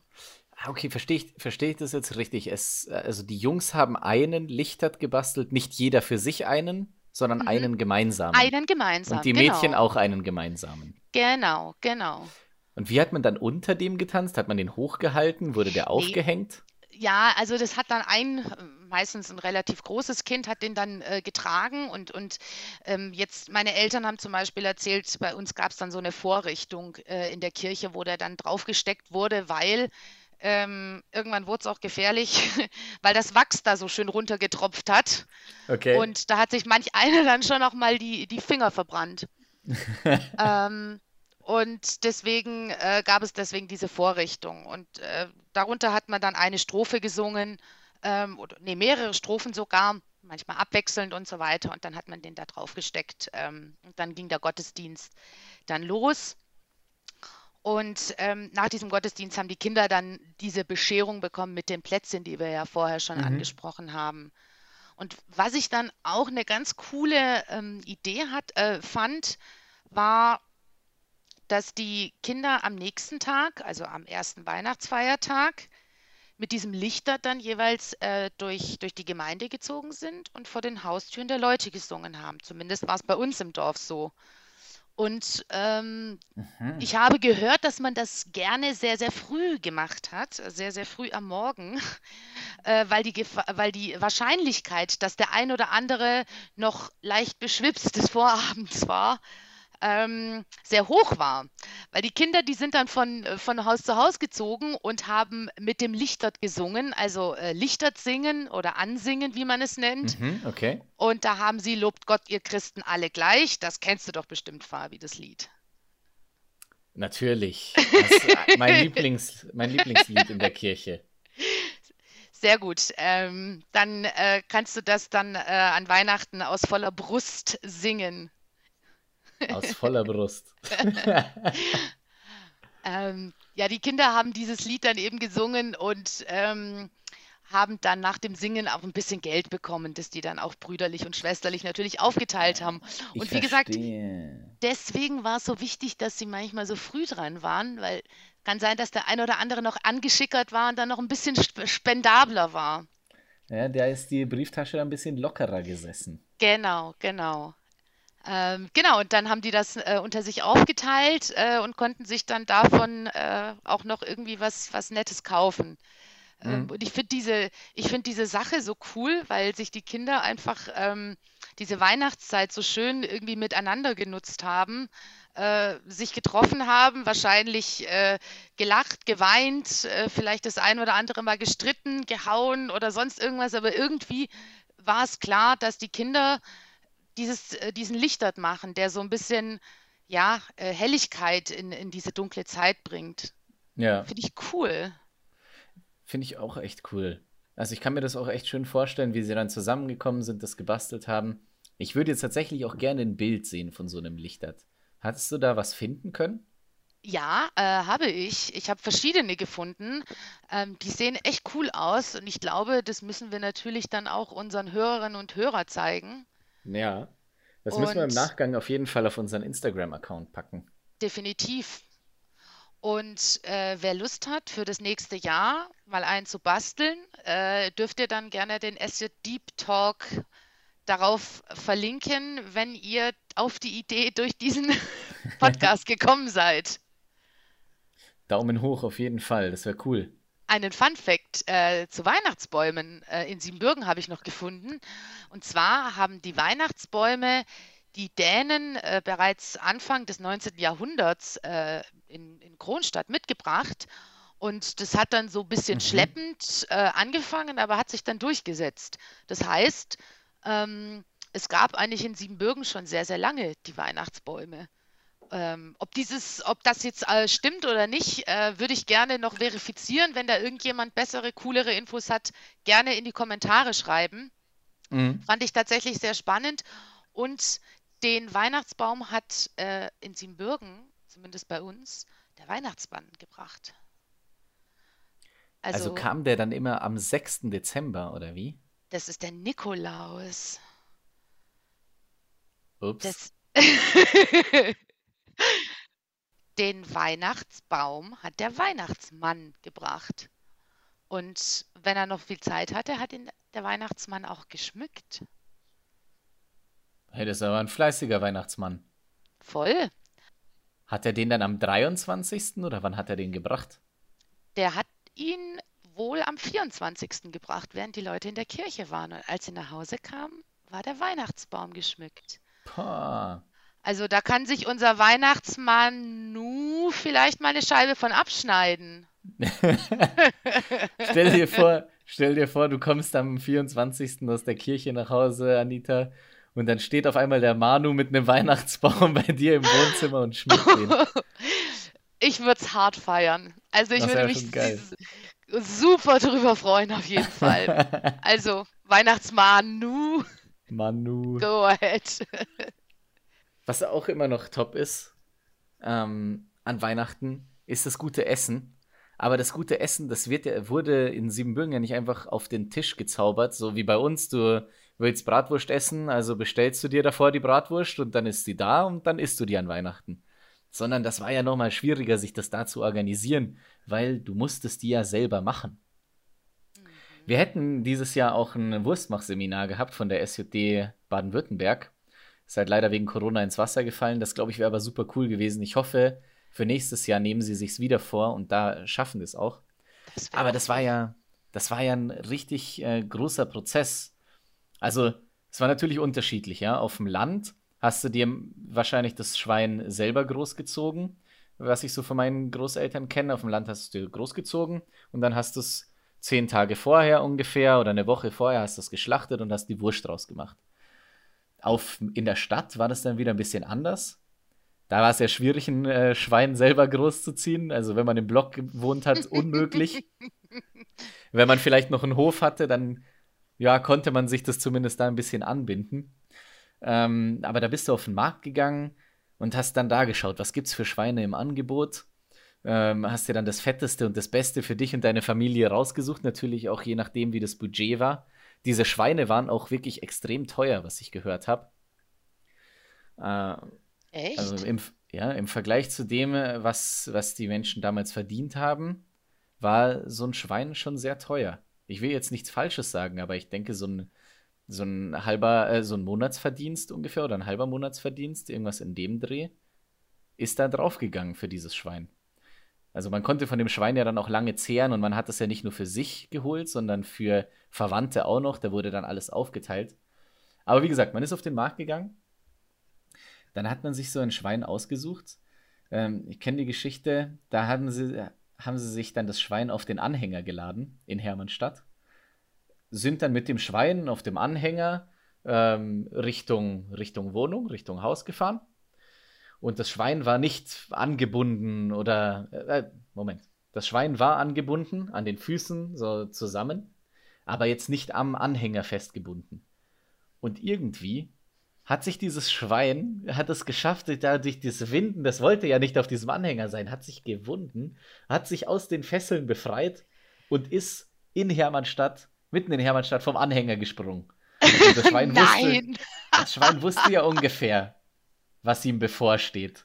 Ah, Okay, verstehe ich, verstehe ich das jetzt richtig? Es, also die Jungs haben einen Lichtert gebastelt, nicht jeder für sich einen, sondern Mhm. einen gemeinsamen. Einen gemeinsam. Und die genau. Mädchen auch einen gemeinsamen. Genau, genau. Und wie hat man dann unter dem getanzt? Hat man den hochgehalten? Wurde der aufgehängt? Ja, also das hat dann ein, meistens ein relativ großes Kind, hat den dann äh, getragen und, und ähm, jetzt, meine Eltern haben zum Beispiel erzählt, bei uns gab es dann so eine Vorrichtung äh, in der Kirche, wo der dann draufgesteckt wurde, weil ähm, irgendwann wurde es auch gefährlich, *laughs* weil das Wachs da so schön runtergetropft hat. Okay. Und da hat sich manch einer dann schon auch mal die, die Finger verbrannt. *laughs* Ähm, und deswegen äh, gab es deswegen diese Vorrichtung. Und äh, darunter hat man dann eine Strophe gesungen, ähm, oder nee, mehrere Strophen sogar, manchmal abwechselnd und so weiter. Und dann hat man den da drauf gesteckt. Ähm, und dann ging der Gottesdienst dann los. Und ähm, nach diesem Gottesdienst haben die Kinder dann diese Bescherung bekommen mit den Plätzchen, die wir ja vorher schon Mhm. angesprochen haben. Und was ich dann auch eine ganz coole ähm, Idee hat, äh, fand, war, dass die Kinder am nächsten Tag, also am ersten Weihnachtsfeiertag, mit diesem Lichter dann jeweils äh, durch, durch die Gemeinde gezogen sind und vor den Haustüren der Leute gesungen haben. Zumindest war es bei uns im Dorf so. Und ähm, mhm. ich habe gehört, dass man das gerne sehr, sehr früh gemacht hat, sehr, sehr früh am Morgen, *laughs* äh, weil, die weil die Wahrscheinlichkeit, dass der ein oder andere noch leicht beschwipst des Vorabends war, ähm, sehr hoch war. Weil die Kinder, die sind dann von, äh, von Haus zu Haus gezogen und haben mit dem Lichtert gesungen, also äh, Lichtert singen oder ansingen, wie man es nennt. Mhm, okay. Und da haben sie Lobt Gott, ihr Christen alle gleich. Das kennst du doch bestimmt, Fabi, das Lied. Natürlich. *laughs* Äh, mein, Lieblings, mein Lieblingslied in der Kirche. Sehr gut. Ähm, dann äh, kannst du das dann äh, an Weihnachten aus voller Brust singen. Aus voller Brust. *laughs* ähm, ja, die Kinder haben dieses Lied dann eben gesungen und ähm, haben dann nach dem Singen auch ein bisschen Geld bekommen, das die dann auch brüderlich und schwesterlich natürlich aufgeteilt haben. Und ich wie gesagt, deswegen war es so wichtig, dass sie manchmal so früh dran waren, weil kann sein, dass der ein oder andere noch angeschickert war und dann noch ein bisschen spendabler war. Ja, da ist die Brieftasche ein bisschen lockerer gesessen. Genau, genau. Ähm, genau, und dann haben die das äh, unter sich aufgeteilt äh, und konnten sich dann davon äh, auch noch irgendwie was, was Nettes kaufen. Ähm, mhm. und ich finde diese, ich diese Sache so cool, weil sich die Kinder einfach ähm, diese Weihnachtszeit so schön irgendwie miteinander genutzt haben, äh, sich getroffen haben, wahrscheinlich äh, gelacht, geweint, äh, vielleicht das ein oder andere Mal gestritten, gehauen oder sonst irgendwas, aber irgendwie war es klar, dass die Kinder dieses, äh, diesen Lichtert machen, der so ein bisschen ja, äh, Helligkeit in, in diese dunkle Zeit bringt. Ja. Finde ich cool. Finde ich auch echt cool. Also ich kann mir das auch echt schön vorstellen, wie sie dann zusammengekommen sind, das gebastelt haben. Ich würde jetzt tatsächlich auch gerne ein Bild sehen von so einem Lichtert. Hattest du da was finden können? Ja, äh, habe ich. Ich habe verschiedene gefunden. Ähm, die sehen echt cool aus und ich glaube, das müssen wir natürlich dann auch unseren Hörerinnen und Hörern zeigen. Ja. Das müssen wir im Nachgang auf jeden Fall auf unseren Instagram-Account packen. Definitiv. Und äh, wer Lust hat, für das nächste Jahr mal einen zu basteln, äh, dürft ihr dann gerne den SJ Deep Talk darauf verlinken, wenn ihr auf die Idee durch diesen *laughs* Podcast gekommen seid. Daumen hoch auf jeden Fall, das wäre cool. Einen Fun Fact äh, zu Weihnachtsbäumen äh, in Siebenbürgen habe ich noch gefunden. Und zwar haben die Weihnachtsbäume die Dänen äh, bereits Anfang des 19. Jahrhunderts äh, in, in, Kronstadt mitgebracht. Und das hat dann so ein bisschen mhm. schleppend äh, angefangen, aber hat sich dann durchgesetzt. Das heißt, ähm, es gab eigentlich in Siebenbürgen schon sehr, sehr lange die Weihnachtsbäume. Ähm, ob dieses, ob das jetzt äh, stimmt oder nicht, äh, würde ich gerne noch verifizieren. Wenn da irgendjemand bessere, coolere Infos hat, gerne in die Kommentare schreiben. Mhm. Fand ich tatsächlich sehr spannend. Und den Weihnachtsbaum hat äh, in Siebenbürgen, zumindest bei uns, der Weihnachtsmann gebracht. Also, also kam der dann immer am 6. Dezember, oder wie? Das ist der Nikolaus. Ups. Das *laughs* Den Weihnachtsbaum hat der Weihnachtsmann gebracht. Und wenn er noch viel Zeit hatte, hat ihn der Weihnachtsmann auch geschmückt. Hey, das ist aber ein fleißiger Weihnachtsmann. Voll. Hat er den dann am 23. oder wann hat er den gebracht? Der hat ihn wohl am 24. gebracht, während die Leute in der Kirche waren. Und als sie nach Hause kamen, war der Weihnachtsbaum geschmückt. Pah. Also da kann sich unser Weihnachtsmann nu vielleicht mal eine Scheibe von abschneiden. *laughs* stell dir vor, stell dir vor, du kommst am 24. aus der Kirche nach Hause, Anita, und dann steht auf einmal der Manu mit einem Weihnachtsbaum *laughs* bei dir im Wohnzimmer und schmückt ihn. *laughs* Ich würde es hart feiern. Also ich würde mich super drüber freuen, auf jeden Fall. also, Weihnachtsmanu. Manu. Go ahead. Was auch immer noch top ist ähm, an Weihnachten, ist das gute Essen. Aber das gute Essen, das wird ja, wurde in Siebenbürgen ja nicht einfach auf den Tisch gezaubert, so wie bei uns. Du willst Bratwurst essen, also bestellst du dir davor die Bratwurst und dann ist sie da und dann isst du die an Weihnachten. Sondern das war ja nochmal schwieriger, sich das da zu organisieren, weil du musstest die ja selber machen. Wir hätten dieses Jahr auch ein Wurstmachseminar gehabt von der SJD Baden-Württemberg Ist halt leider wegen Corona ins Wasser gefallen. Das, glaube ich, wäre aber super cool gewesen. Ich hoffe, für nächstes Jahr nehmen sie sich's wieder vor und da schaffen es auch. Das aber das war ja, das war ja ein richtig äh, großer Prozess. Also, es war natürlich unterschiedlich, ja. Auf dem Land hast du dir wahrscheinlich das Schwein selber großgezogen, was ich so von meinen Großeltern kenne. Auf dem Land hast du großgezogen und dann hast du es zehn Tage vorher ungefähr oder eine Woche vorher hast du es geschlachtet und hast die Wurst draus gemacht. Auf, in der Stadt war das dann wieder ein bisschen anders. Da war es ja schwierig, ein äh, Schwein selber großzuziehen. Also wenn man im Block gewohnt hat, unmöglich. *laughs* wenn man vielleicht noch einen Hof hatte, dann ja, konnte man sich das zumindest da ein bisschen anbinden. Ähm, aber da bist du auf den Markt gegangen und hast dann da geschaut, was gibt es für Schweine im Angebot. Ähm, hast dir dann das Fetteste und das Beste für dich und deine Familie rausgesucht, natürlich auch je nachdem, wie das Budget war. Diese Schweine waren auch wirklich extrem teuer, was ich gehört habe. Äh, Echt? Also im, ja, im Vergleich zu dem, was, was die Menschen damals verdient haben, war so ein Schwein schon sehr teuer. Ich will jetzt nichts Falsches sagen, aber ich denke, so ein, so ein halber, äh, so ein Monatsverdienst ungefähr oder ein halber Monatsverdienst, irgendwas in dem Dreh, ist da draufgegangen für dieses Schwein. Also man konnte von dem Schwein ja dann auch lange zehren und man hat das ja nicht nur für sich geholt, sondern für Verwandte auch noch. Da wurde dann alles aufgeteilt. Aber wie gesagt, man ist auf den Markt gegangen. Dann hat man sich so ein Schwein ausgesucht. Ähm, ich kenne die Geschichte, da haben sie, haben sie sich dann das Schwein auf den Anhänger geladen in Hermannstadt sind dann mit dem Schwein auf dem Anhänger ähm, Richtung, Richtung Wohnung, Richtung Haus gefahren. Und das Schwein war nicht angebunden oder, äh, äh, Moment, das Schwein war angebunden an den Füßen so zusammen, aber jetzt nicht am Anhänger festgebunden. Und irgendwie hat sich dieses Schwein, hat es geschafft, da durch das Winden, das wollte ja nicht auf diesem Anhänger sein, hat sich gewunden, hat sich aus den Fesseln befreit und ist in Hermannstadt mitten in Hermannstadt vom Anhänger gesprungen. Und das Schwein. *laughs* Wusste, das Schwein wusste ja ungefähr, was ihm bevorsteht.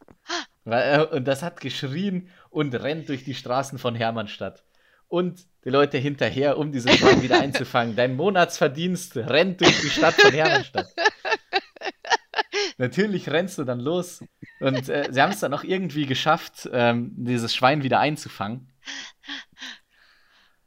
Und das hat geschrien und rennt durch die Straßen von Hermannstadt. Und die Leute hinterher, um dieses Schwein wieder einzufangen. Dein Monatsverdienst rennt durch die Stadt von Hermannstadt. Natürlich rennst du dann los. Und äh, sie haben es dann auch irgendwie geschafft, ähm, dieses Schwein wieder einzufangen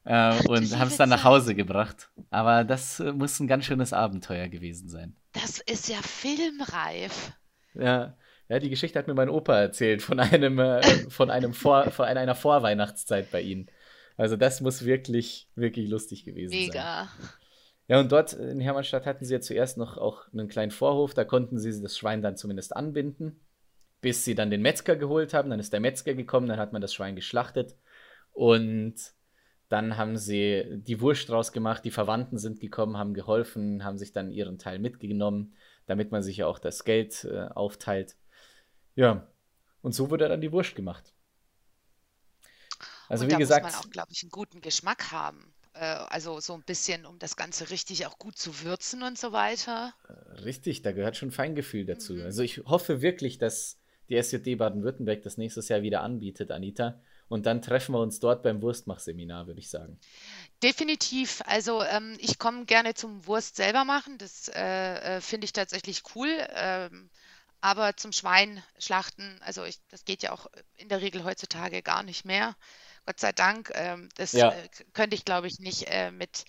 äh, und haben es dann nach Hause gebracht. Aber das äh, muss ein ganz schönes Abenteuer gewesen sein. Das ist ja filmreif. Ja, ja die Geschichte hat mir mein Opa erzählt von einem, äh, von einem Vor, von einer Vorweihnachtszeit bei ihnen. Also das muss wirklich, wirklich lustig gewesen Mega. sein. Mega. Ja, und dort in Hermannstadt hatten sie ja zuerst noch auch einen kleinen Vorhof, da konnten sie das Schwein dann zumindest anbinden, bis sie dann den Metzger geholt haben. Dann ist der Metzger gekommen, dann hat man das Schwein geschlachtet und dann haben sie die Wurst draus gemacht, die Verwandten sind gekommen, haben geholfen, haben sich dann ihren Teil mitgenommen, damit man sich ja auch das Geld äh, aufteilt. Ja, und so wurde dann die Wurst gemacht. Also und wie da gesagt. muss man auch, glaube ich, einen guten Geschmack haben. Äh, also so ein bisschen, um das Ganze richtig auch gut zu würzen und so weiter. Äh, richtig, da gehört schon Feingefühl dazu. Mhm. Also ich hoffe wirklich, dass die SJD Baden-Württemberg das nächstes Jahr wieder anbietet, Anita und dann treffen wir uns dort beim Wurstmachseminar, würde ich sagen. Definitiv. Also ähm, ich komme gerne zum Wurst selber machen. Das äh, äh, finde ich tatsächlich cool. Ähm, aber zum Schwein schlachten, also ich, das geht ja auch in der Regel heutzutage gar nicht mehr. Gott sei Dank. Ähm, das ja. äh, könnte ich, glaube ich, nicht äh, mit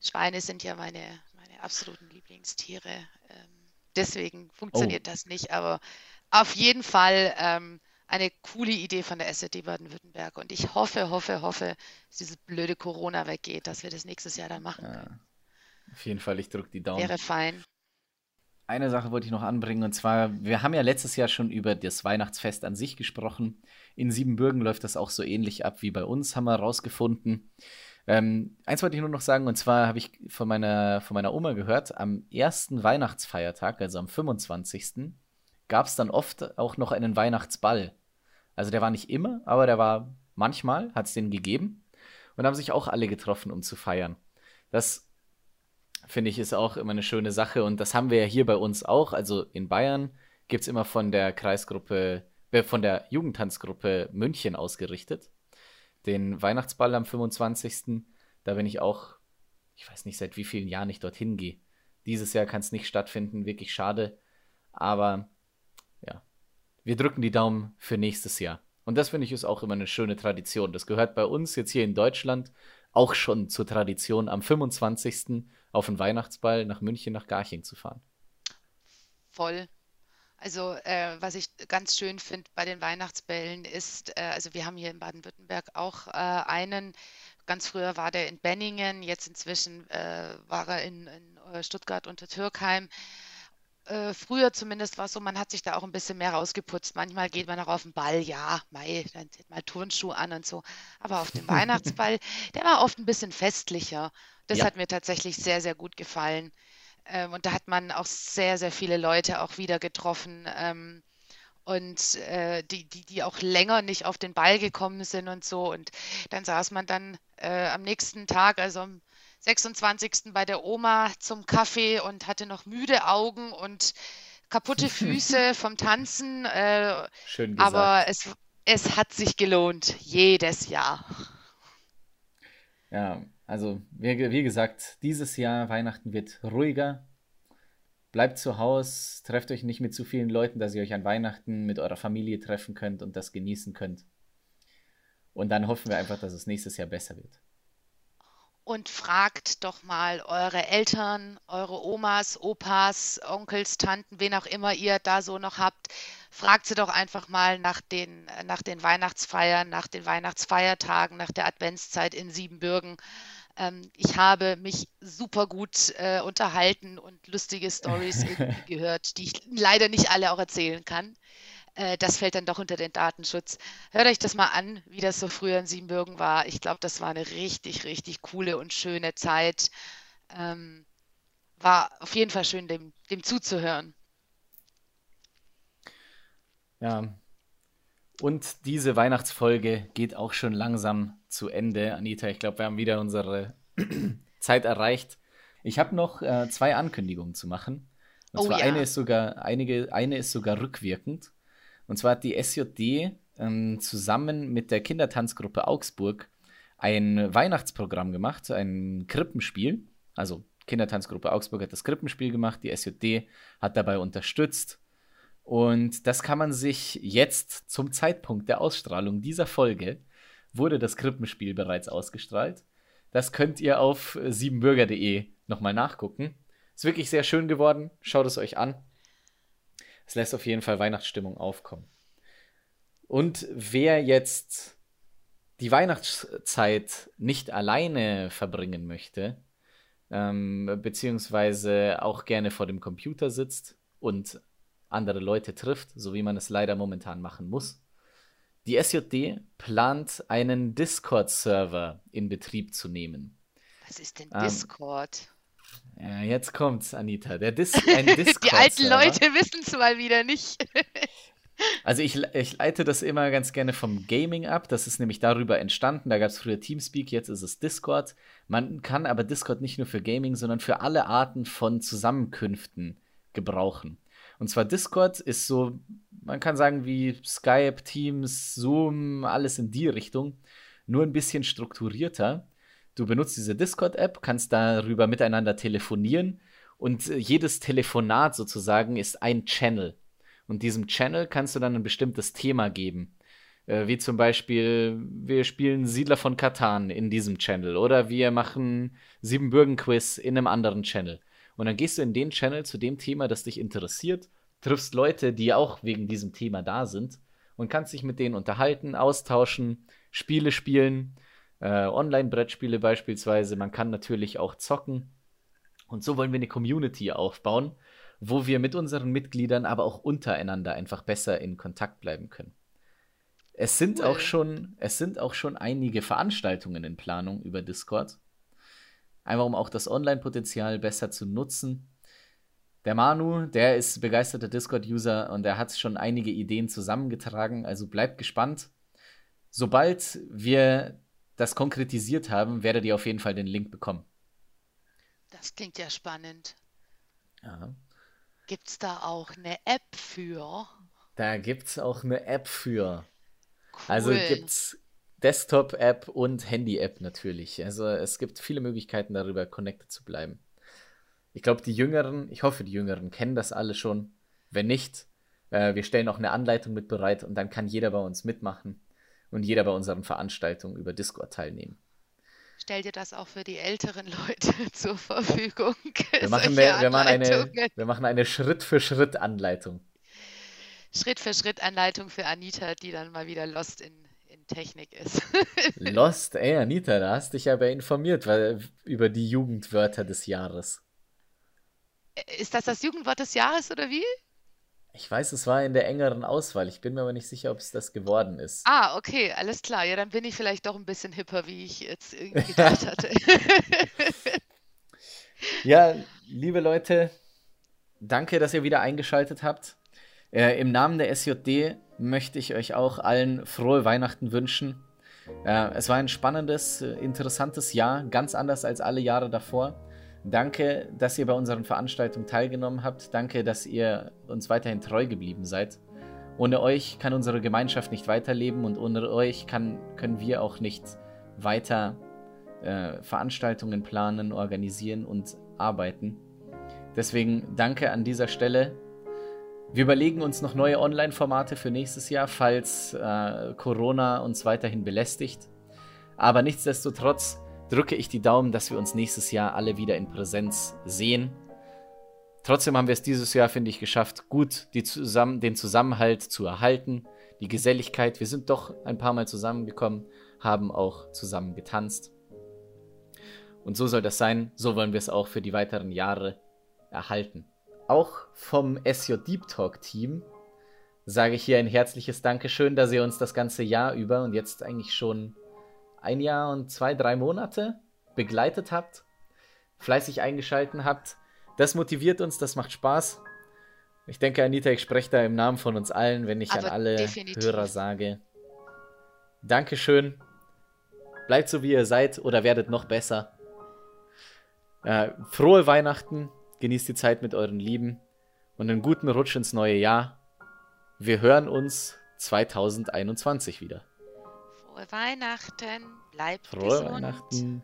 Schweine sind ja meine, meine absoluten Lieblingstiere. Ähm, deswegen funktioniert oh. das nicht. Aber auf jeden Fall ähm, eine coole Idee von der SED Baden-Württemberg. Und ich hoffe, hoffe, hoffe, dass dieses blöde Corona weggeht, dass wir das nächstes Jahr dann machen können. auf jeden Fall, ich drücke die Daumen. Wäre fein. Eine Sache wollte ich noch anbringen, und zwar, wir haben ja letztes Jahr schon über das Weihnachtsfest an sich gesprochen. In Siebenbürgen läuft das auch so ähnlich ab wie bei uns, haben wir herausgefunden. Ähm, eins wollte ich nur noch sagen, und zwar habe ich von meiner, von meiner Oma gehört, am ersten Weihnachtsfeiertag, also am 25., gab es dann oft auch noch einen Weihnachtsball. Also der war nicht immer, aber der war manchmal, hat es den gegeben. Und haben sich auch alle getroffen, um zu feiern. Das finde ich ist auch immer eine schöne Sache. Und das haben wir ja hier bei uns auch. Also in Bayern gibt es immer von der Kreisgruppe, äh, von der Jugendtanzgruppe München ausgerichtet. Den Weihnachtsball am 25. Da bin ich auch, ich weiß nicht, seit wie vielen Jahren ich dorthin gehe. Dieses Jahr kann es nicht stattfinden, wirklich schade. Aber wir drücken die Daumen für nächstes Jahr. Und das finde ich ist auch immer eine schöne Tradition. Das gehört bei uns jetzt hier in Deutschland auch schon zur Tradition, am 25. auf den Weihnachtsball nach München, nach Garching zu fahren. Voll. Also äh, was ich ganz schön finde bei den Weihnachtsbällen ist, äh, also wir haben hier in Baden-Württemberg auch äh, einen, ganz früher war der in Benningen, jetzt inzwischen äh, war er in, in äh, Stuttgart unter Türkheim. Äh, früher zumindest war es so, man hat sich da auch ein bisschen mehr rausgeputzt. Manchmal geht man auch auf den Ball, ja, mei, dann zieht mal Turnschuh an und so. Aber auf dem *laughs* Weihnachtsball, der war oft ein bisschen festlicher. Das Ja. hat mir tatsächlich sehr, sehr gut gefallen. Ähm, und da hat man auch sehr, sehr viele Leute auch wieder getroffen. Ähm, und äh, die, die, die auch länger nicht auf den Ball gekommen sind und so. Und dann saß man dann äh, am nächsten Tag, also am 26. bei der Oma zum Kaffee und hatte noch müde Augen und kaputte *laughs* Füße vom Tanzen. Äh, Schön gesagt. aber es, es hat sich gelohnt, jedes Jahr. Ja, also wie, wie gesagt, dieses Jahr Weihnachten wird ruhiger. Bleibt zu Hause, trefft euch nicht mit zu vielen Leuten, dass ihr euch an Weihnachten mit eurer Familie treffen könnt und das genießen könnt. Und dann hoffen wir einfach, dass es nächstes Jahr besser wird. Und fragt doch mal eure Eltern, eure Omas, Opas, Onkels, Tanten, wen auch immer ihr da so noch habt. Fragt sie doch einfach mal nach den, nach den Weihnachtsfeiern, nach den Weihnachtsfeiertagen, nach der Adventszeit in Siebenbürgen. Ähm, ich habe mich super gut äh, unterhalten und lustige Stories *laughs* gehört, die ich leider nicht alle auch erzählen kann. Äh, das fällt dann doch unter den Datenschutz. Hört euch das mal an, wie das so früher in Siebenbürgen war. Ich glaube, das war eine richtig, richtig coole und schöne Zeit. Ähm, war auf jeden Fall schön, dem, dem zuzuhören. Ja, und diese Weihnachtsfolge geht auch schon langsam zu Ende. Anita, ich glaube, wir haben wieder unsere *clears throat* Zeit erreicht. Ich habe noch äh, zwei Ankündigungen zu machen. Und Oh zwar ja. eine ist sogar, einige, eine ist sogar rückwirkend. Und zwar hat die SJD ähm, zusammen mit der Kindertanzgruppe Augsburg ein Weihnachtsprogramm gemacht, ein Krippenspiel. Also Kindertanzgruppe Augsburg hat das Krippenspiel gemacht, die SJD hat dabei unterstützt. Und das kann man sich jetzt zum Zeitpunkt der Ausstrahlung dieser Folge, wurde das Krippenspiel bereits ausgestrahlt. Das könnt ihr auf siebenbürger.de nochmal nachgucken. Ist wirklich sehr schön geworden. Schaut es euch an. Es lässt auf jeden Fall Weihnachtsstimmung aufkommen. Und wer jetzt die Weihnachtszeit nicht alleine verbringen möchte, ähm, beziehungsweise auch gerne vor dem Computer sitzt und andere Leute trifft, so wie man es leider momentan machen muss. Die SJD plant einen Discord-Server in Betrieb zu nehmen. Was ist denn Ähm, Discord? Ja, jetzt kommt's, Anita. Der Dis *laughs* ein Die alten. Leute wissen es mal wieder nicht. *laughs* Also ich, ich leite das immer ganz gerne vom Gaming ab. Das ist nämlich darüber entstanden. Da gab es früher Teamspeak, jetzt ist es Discord. Man kann aber Discord nicht nur für Gaming, sondern für alle Arten von Zusammenkünften gebrauchen. Und zwar Discord ist so, man kann sagen wie Skype, Teams, Zoom, alles in die Richtung, nur ein bisschen strukturierter. Du benutzt diese Discord-App, kannst darüber miteinander telefonieren und äh, jedes Telefonat sozusagen ist ein Channel. Und diesem Channel kannst du dann ein bestimmtes Thema geben. Äh, wie zum Beispiel, wir spielen Siedler von Katan in diesem Channel oder wir machen Siebenbürgen-Quiz in einem anderen Channel. Und dann gehst du in den Channel zu dem Thema, das dich interessiert, triffst Leute, die auch wegen diesem Thema da sind und kannst dich mit denen unterhalten, austauschen, Spiele spielen, äh, Online-Brettspiele beispielsweise. Man kann natürlich auch zocken. Und so wollen wir eine Community aufbauen, wo wir mit unseren Mitgliedern, aber auch untereinander einfach besser in Kontakt bleiben können. Es sind Cool. auch schon, es sind auch schon einige Veranstaltungen in Planung über Discord. Einfach um auch das Online-Potenzial besser zu nutzen. Der Manu, der ist begeisterter Discord-User und der hat schon einige Ideen zusammengetragen, also bleibt gespannt. Sobald wir das konkretisiert haben, werdet ihr auf jeden Fall den Link bekommen. Das klingt ja spannend. Ja. Gibt es da auch eine App für? Da gibt's auch eine App für. Also Cool. gibt's Desktop-App und Handy-App natürlich. Also es gibt viele Möglichkeiten darüber connected zu bleiben. Ich glaube, die Jüngeren, ich hoffe, die Jüngeren kennen das alle schon. Wenn nicht, äh, wir stellen auch eine Anleitung mit bereit und dann kann jeder bei uns mitmachen und jeder bei unseren Veranstaltungen über Discord teilnehmen. Stell dir das auch für die älteren Leute *laughs* zur Verfügung. *laughs* Wir machen, eine, wir machen eine, wir machen eine Schritt-für-Schritt-Anleitung. Schritt-für-Schritt-Anleitung für Anita, die dann mal wieder lost in, in Technik ist. *laughs* lost, ey, Anita, da hast dich aber informiert weil, über die Jugendwörter des Jahres. Ist das das Jugendwort des Jahres oder wie? Ich weiß, es war in der engeren Auswahl. Ich bin mir aber nicht sicher, ob es das geworden ist. Ah, okay, alles klar. Ja, dann bin ich vielleicht doch ein bisschen hipper, wie ich jetzt irgendwie gedacht hatte. *laughs* ja, liebe Leute, danke, dass ihr wieder eingeschaltet habt. Äh, Im Namen der SJD möchte ich euch auch allen frohe Weihnachten wünschen. Äh, es war ein spannendes, äh, interessantes Jahr, ganz anders als alle Jahre davor. Danke, dass ihr bei unseren Veranstaltungen teilgenommen habt. Danke, dass ihr uns weiterhin treu geblieben seid. Ohne euch kann unsere Gemeinschaft nicht weiterleben und ohne euch kann, können wir auch nicht weiter äh, Veranstaltungen planen, organisieren und arbeiten. Deswegen danke an dieser Stelle. Wir überlegen uns noch neue Online-Formate für nächstes Jahr, falls äh, Corona uns weiterhin belästigt. Aber nichtsdestotrotz drücke ich die Daumen, dass wir uns nächstes Jahr alle wieder in Präsenz sehen. Trotzdem haben wir es dieses Jahr, finde ich, geschafft, gut zusammen, den Zusammenhalt zu erhalten, die Geselligkeit. Wir sind doch ein paar Mal zusammengekommen, haben auch zusammen getanzt. Und so soll das sein, so wollen wir es auch für die weiteren Jahre erhalten. Auch vom SJ Deep Talk Team sage ich hier ein herzliches Dankeschön, dass ihr uns das ganze Jahr über und jetzt eigentlich schon ein Jahr und zwei, drei Monate begleitet habt, fleißig eingeschalten habt. Das motiviert uns, das macht Spaß. Ich denke, Anita, ich spreche da im Namen von uns allen, wenn ich Aber an alle definitiv. Hörer sage. Dankeschön. Bleibt so, wie ihr seid oder werdet noch besser. Äh, frohe Weihnachten. Genießt die Zeit mit euren Lieben. Und einen guten Rutsch ins neue Jahr. Wir hören uns 2021 wieder. Frohe Weihnachten, bleibt Frohe gesund. Weihnachten.